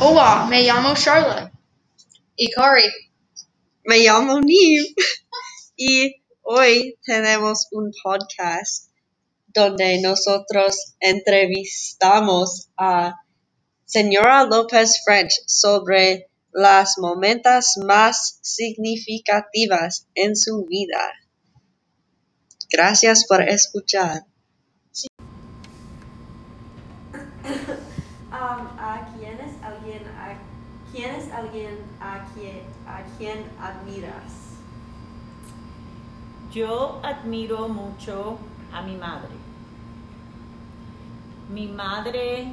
Hola, me llamo Charlotte. Y Cory. Me llamo Neve. y hoy tenemos un podcast donde nosotros entrevistamos a señora López French sobre las momentos más significativas en su vida. Gracias por escuchar. Um, ¿A quién es alguien a quién es alguien a quien a quien admiras? Yo admiro mucho a mi madre. Mi madre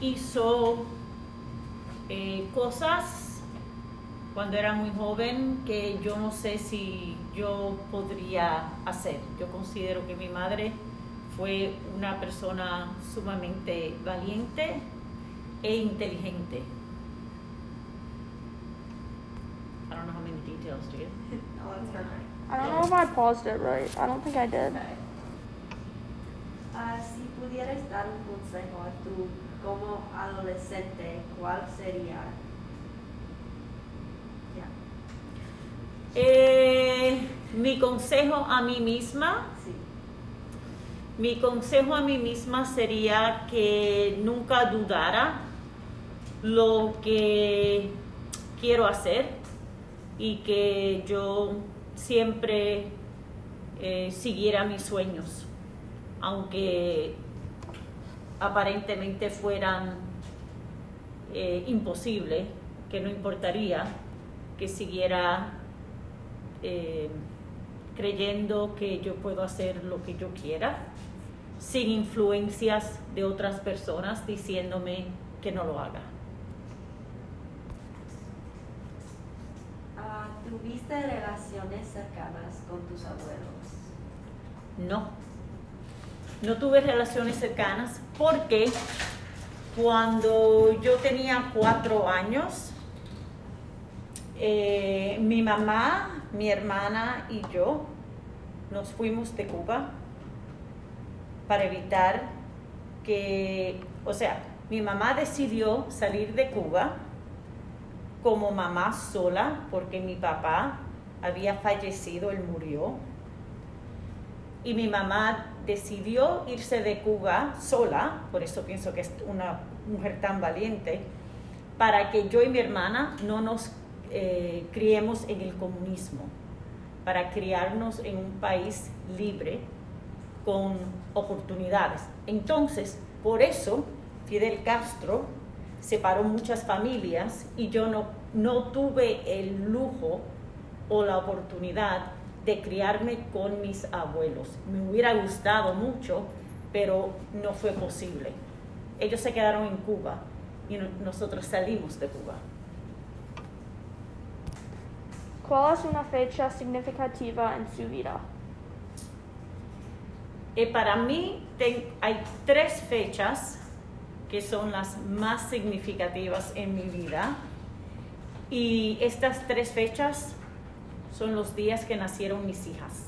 hizo eh, cosas cuando era muy joven que yo no sé si yo podría hacer. Yo considero que mi madre fue una persona sumamente valiente e inteligente. I don't know how many details, do you? Oh, that's perfect. I don't know if I paused it right. I don't think I did. Ah, si pudieras dar un consejo a tu como adolescente, ¿cuál sería? Ya. Eh, mi consejo a mí misma, Sí. Mi consejo a mí misma sería que nunca dudara lo que quiero hacer y que yo siempre eh, siguiera mis sueños, aunque aparentemente fueran eh, imposibles, que no importaría que siguiera eh, creyendo que yo puedo hacer lo que yo quiera, sin influencias de otras personas diciéndome que no lo haga. Ah, ¿Tuviste relaciones cercanas con tus abuelos? No. No tuve relaciones cercanas porque cuando yo tenía cuatro años, eh, mi mamá, mi hermana y yo nos fuimos de Cuba para evitar que, o sea, mi mamá decidió salir de Cuba como mamá sola porque mi papá había fallecido, él murió. Y mi mamá decidió irse de Cuba sola, por eso pienso que es una mujer tan valiente, para que yo y mi hermana no nos eh, criemos en el comunismo, para criarnos en un país libre con oportunidades. Entonces, por eso Fidel Castro separó muchas familias y yo no, no tuve el lujo o la oportunidad de criarme con mis abuelos. Me hubiera gustado mucho, pero no fue posible. Ellos se quedaron en Cuba y no- nosotros salimos de Cuba. ¿Cuál es una fecha significativa en su vida? Eh, para mí hay tres fechas que son las más significativas en mi vida y estas tres fechas son los días que nacieron mis hijas.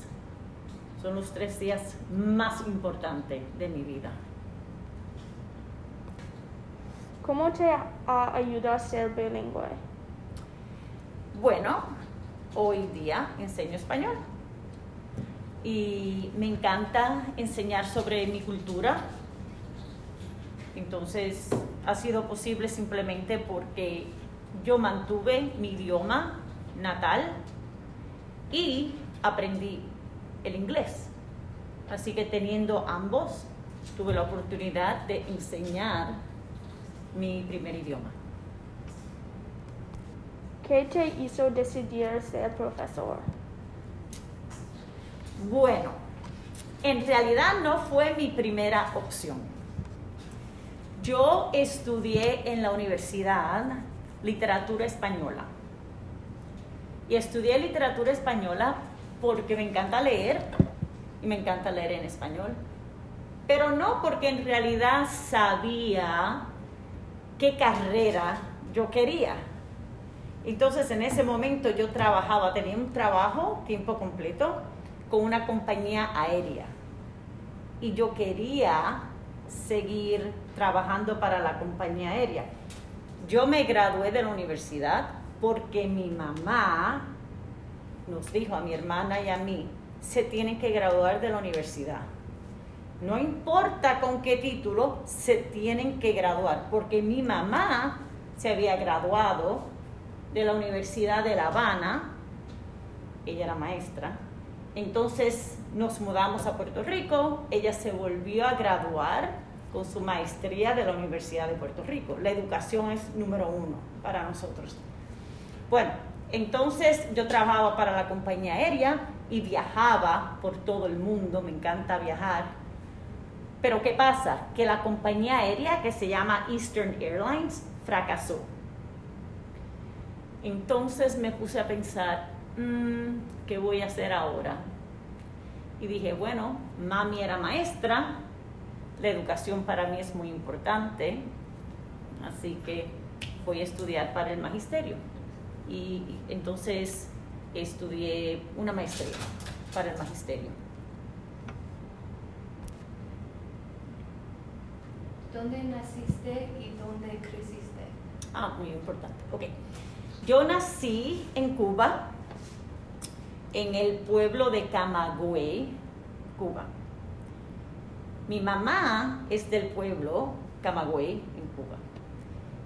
Son los tres días más importantes de mi vida. ¿Cómo te ha ayudado a ser bilingüe? Bueno, hoy día enseño español y me encanta enseñar sobre mi cultura. Entonces ha sido posible simplemente porque yo mantuve mi idioma natal y aprendí el inglés. Así que teniendo ambos, tuve la oportunidad de enseñar mi primer idioma. ¿Qué te hizo decidir ser profesor? Bueno, en realidad no fue mi primera opción. Yo estudié en la universidad literatura española. Y estudié literatura española porque me encanta leer y me encanta leer en español. Pero no porque en realidad sabía qué carrera yo quería. Entonces en ese momento yo trabajaba, tenía un trabajo tiempo completo con una compañía aérea y yo quería seguir trabajando para la compañía aérea. Yo me gradué de la universidad porque mi mamá nos dijo a mi hermana y a mí, se tienen que graduar de la universidad. No importa con qué título, se tienen que graduar, porque mi mamá se había graduado de la Universidad de La Habana, ella era maestra, entonces nos mudamos a Puerto Rico, ella se volvió a graduar con su maestría de la Universidad de Puerto Rico. La educación es número uno para nosotros. Bueno, entonces yo trabajaba para la compañía aérea y viajaba por todo el mundo, me encanta viajar. Pero ¿qué pasa? Que la compañía aérea que se llama Eastern Airlines fracasó. Entonces me puse a pensar, mm, ¿qué voy a hacer ahora? Y dije, bueno, mami era maestra, la educación para mí es muy importante, así que voy a estudiar para el magisterio. Y entonces estudié una maestría para el magisterio. ¿Dónde naciste y dónde creciste? Ah, muy importante. Ok. Yo nací en Cuba, en el pueblo de Camagüey, Cuba. Mi mamá es del pueblo Camagüey, en Cuba.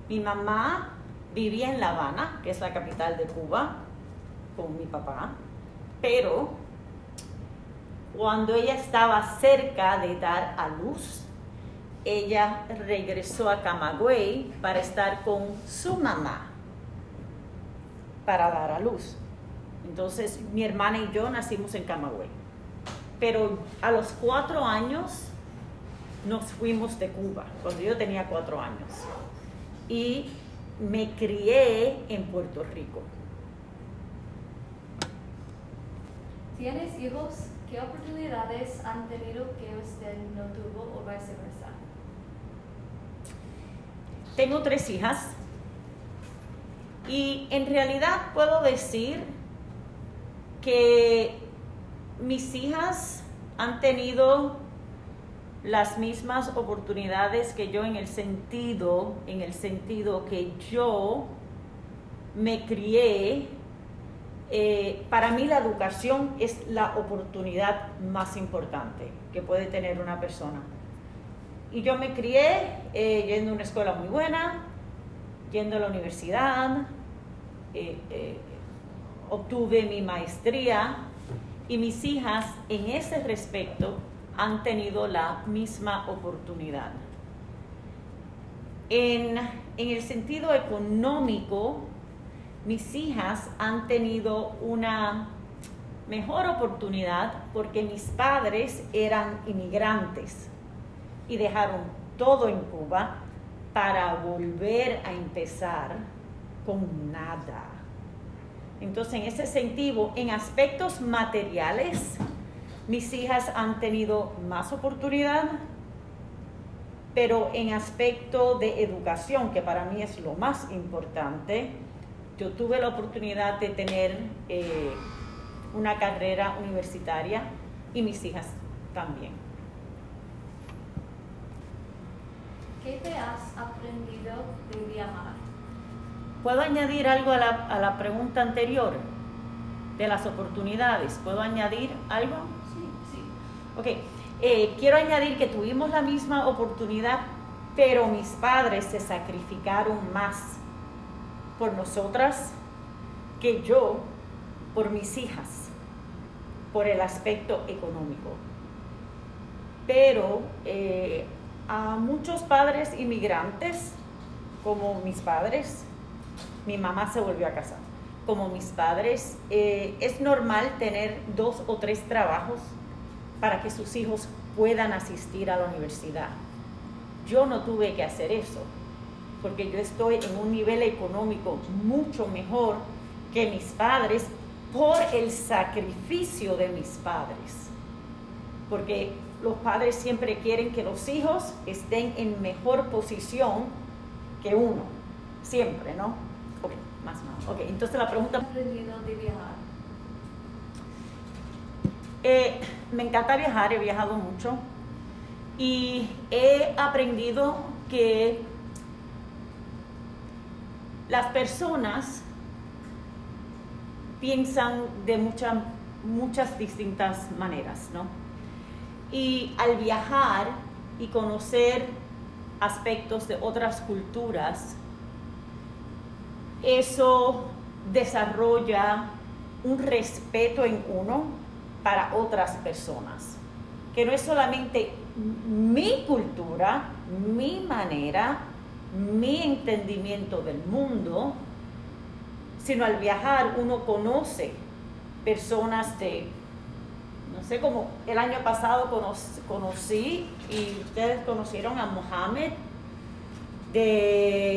Mi mamá vivía en La Habana, que es la capital de Cuba, con mi papá, pero cuando ella estaba cerca de dar a luz, ella regresó a Camagüey para estar con su mamá para dar a luz. Entonces mi hermana y yo nacimos en Camagüey. Pero a los cuatro años nos fuimos de Cuba, cuando yo tenía cuatro años. Y me crié en Puerto Rico. ¿Tienes hijos? ¿Qué oportunidades han tenido que usted no tuvo o viceversa? Tengo tres hijas y en realidad puedo decir que mis hijas han tenido las mismas oportunidades que yo en el sentido, en el sentido que yo me crié. eh, para mí la educación es la oportunidad más importante que puede tener una persona. Y yo me crié eh, yendo a una escuela muy buena, yendo a la universidad, eh, obtuve mi maestría y mis hijas en ese respecto han tenido la misma oportunidad. En, en el sentido económico, mis hijas han tenido una mejor oportunidad porque mis padres eran inmigrantes y dejaron todo en Cuba para volver a empezar con nada. Entonces, en ese sentido, en aspectos materiales, mis hijas han tenido más oportunidad, pero en aspecto de educación, que para mí es lo más importante, yo tuve la oportunidad de tener eh, una carrera universitaria y mis hijas también. ¿Qué te has aprendido de viajar? ¿Puedo añadir algo a la, a la pregunta anterior de las oportunidades? ¿Puedo añadir algo? Sí, sí. Ok, eh, quiero añadir que tuvimos la misma oportunidad, pero mis padres se sacrificaron más por nosotras que yo por mis hijas, por el aspecto económico. Pero eh, a muchos padres inmigrantes, como mis padres, mi mamá se volvió a casar. Como mis padres, eh, es normal tener dos o tres trabajos para que sus hijos puedan asistir a la universidad. Yo no tuve que hacer eso, porque yo estoy en un nivel económico mucho mejor que mis padres por el sacrificio de mis padres. Porque los padres siempre quieren que los hijos estén en mejor posición que uno, siempre, ¿no? Más. Ok, entonces la pregunta... ¿Qué has aprendido de viajar? Eh, me encanta viajar, he viajado mucho y he aprendido que las personas piensan de muchas muchas distintas maneras, ¿no? Y al viajar y conocer aspectos de otras culturas, eso desarrolla un respeto en uno para otras personas, que no es solamente mi cultura, mi manera, mi entendimiento del mundo, sino al viajar uno conoce personas de, no sé, como el año pasado conocí y ustedes conocieron a Mohamed de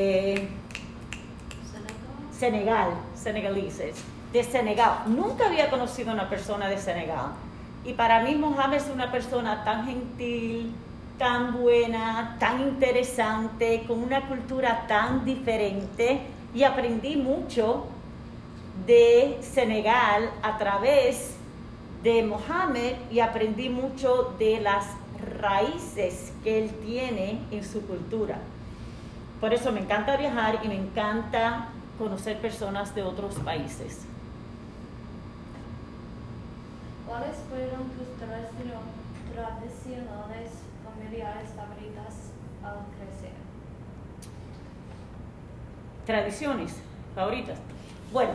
Senegal, senegaleses, de Senegal. Nunca había conocido a una persona de Senegal. Y para mí Mohamed es una persona tan gentil, tan buena, tan interesante, con una cultura tan diferente y aprendí mucho de Senegal a través de Mohamed y aprendí mucho de las raíces que él tiene en su cultura. Por eso me encanta viajar y me encanta conocer personas de otros países. ¿Cuáles fueron tus tradicionales familiares favoritas al crecer? Tradiciones favoritas. Bueno,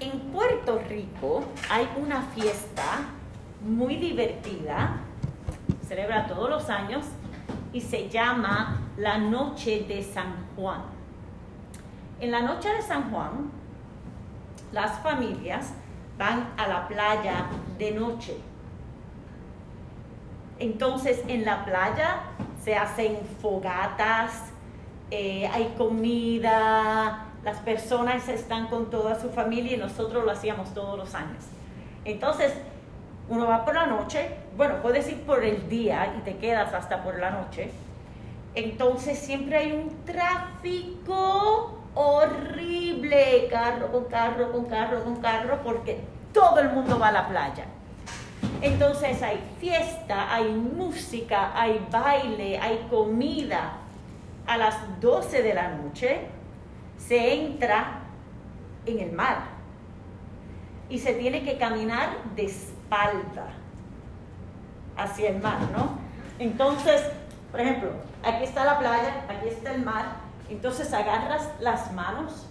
en Puerto Rico hay una fiesta muy divertida, celebra todos los años y se llama la Noche de San Juan. En la Noche de San Juan, las familias van a la playa de noche. Entonces en la playa se hacen fogatas, eh, hay comida, las personas están con toda su familia y nosotros lo hacíamos todos los años. Entonces, uno va por la noche, bueno, puedes ir por el día y te quedas hasta por la noche. Entonces siempre hay un tráfico horrible, carro con carro, con carro, con carro, porque todo el mundo va a la playa. Entonces hay fiesta, hay música, hay baile, hay comida. A las 12 de la noche se entra en el mar y se tiene que caminar de espalda hacia el mar, ¿no? Entonces, por ejemplo, aquí está la playa, aquí está el mar, entonces agarras las manos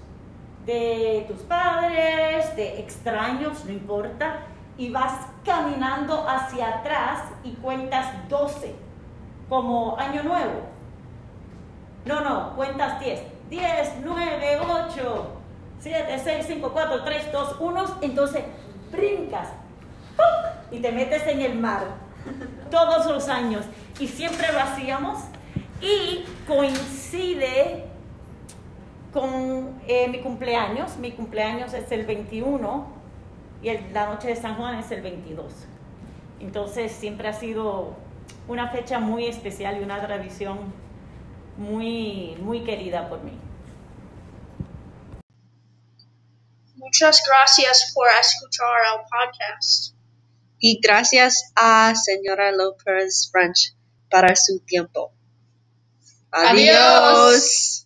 de tus padres, de extraños, no importa, y vas caminando hacia atrás y cuentas 12, como año nuevo. No, no, cuentas 10. 10, 9, 8, 7, 6, 5, 4, 3, 2, 1. Entonces brincas y te metes en el mar todos los años. Y siempre lo hacíamos. Y coincide con eh, mi cumpleaños. Mi cumpleaños es el 21 y la noche de San Juan es el 22. Entonces siempre ha sido una fecha muy especial y una tradición muy, muy querida por mí. Muchas gracias por escuchar el podcast. Y gracias a señora Lopez French para su tiempo. Adiós.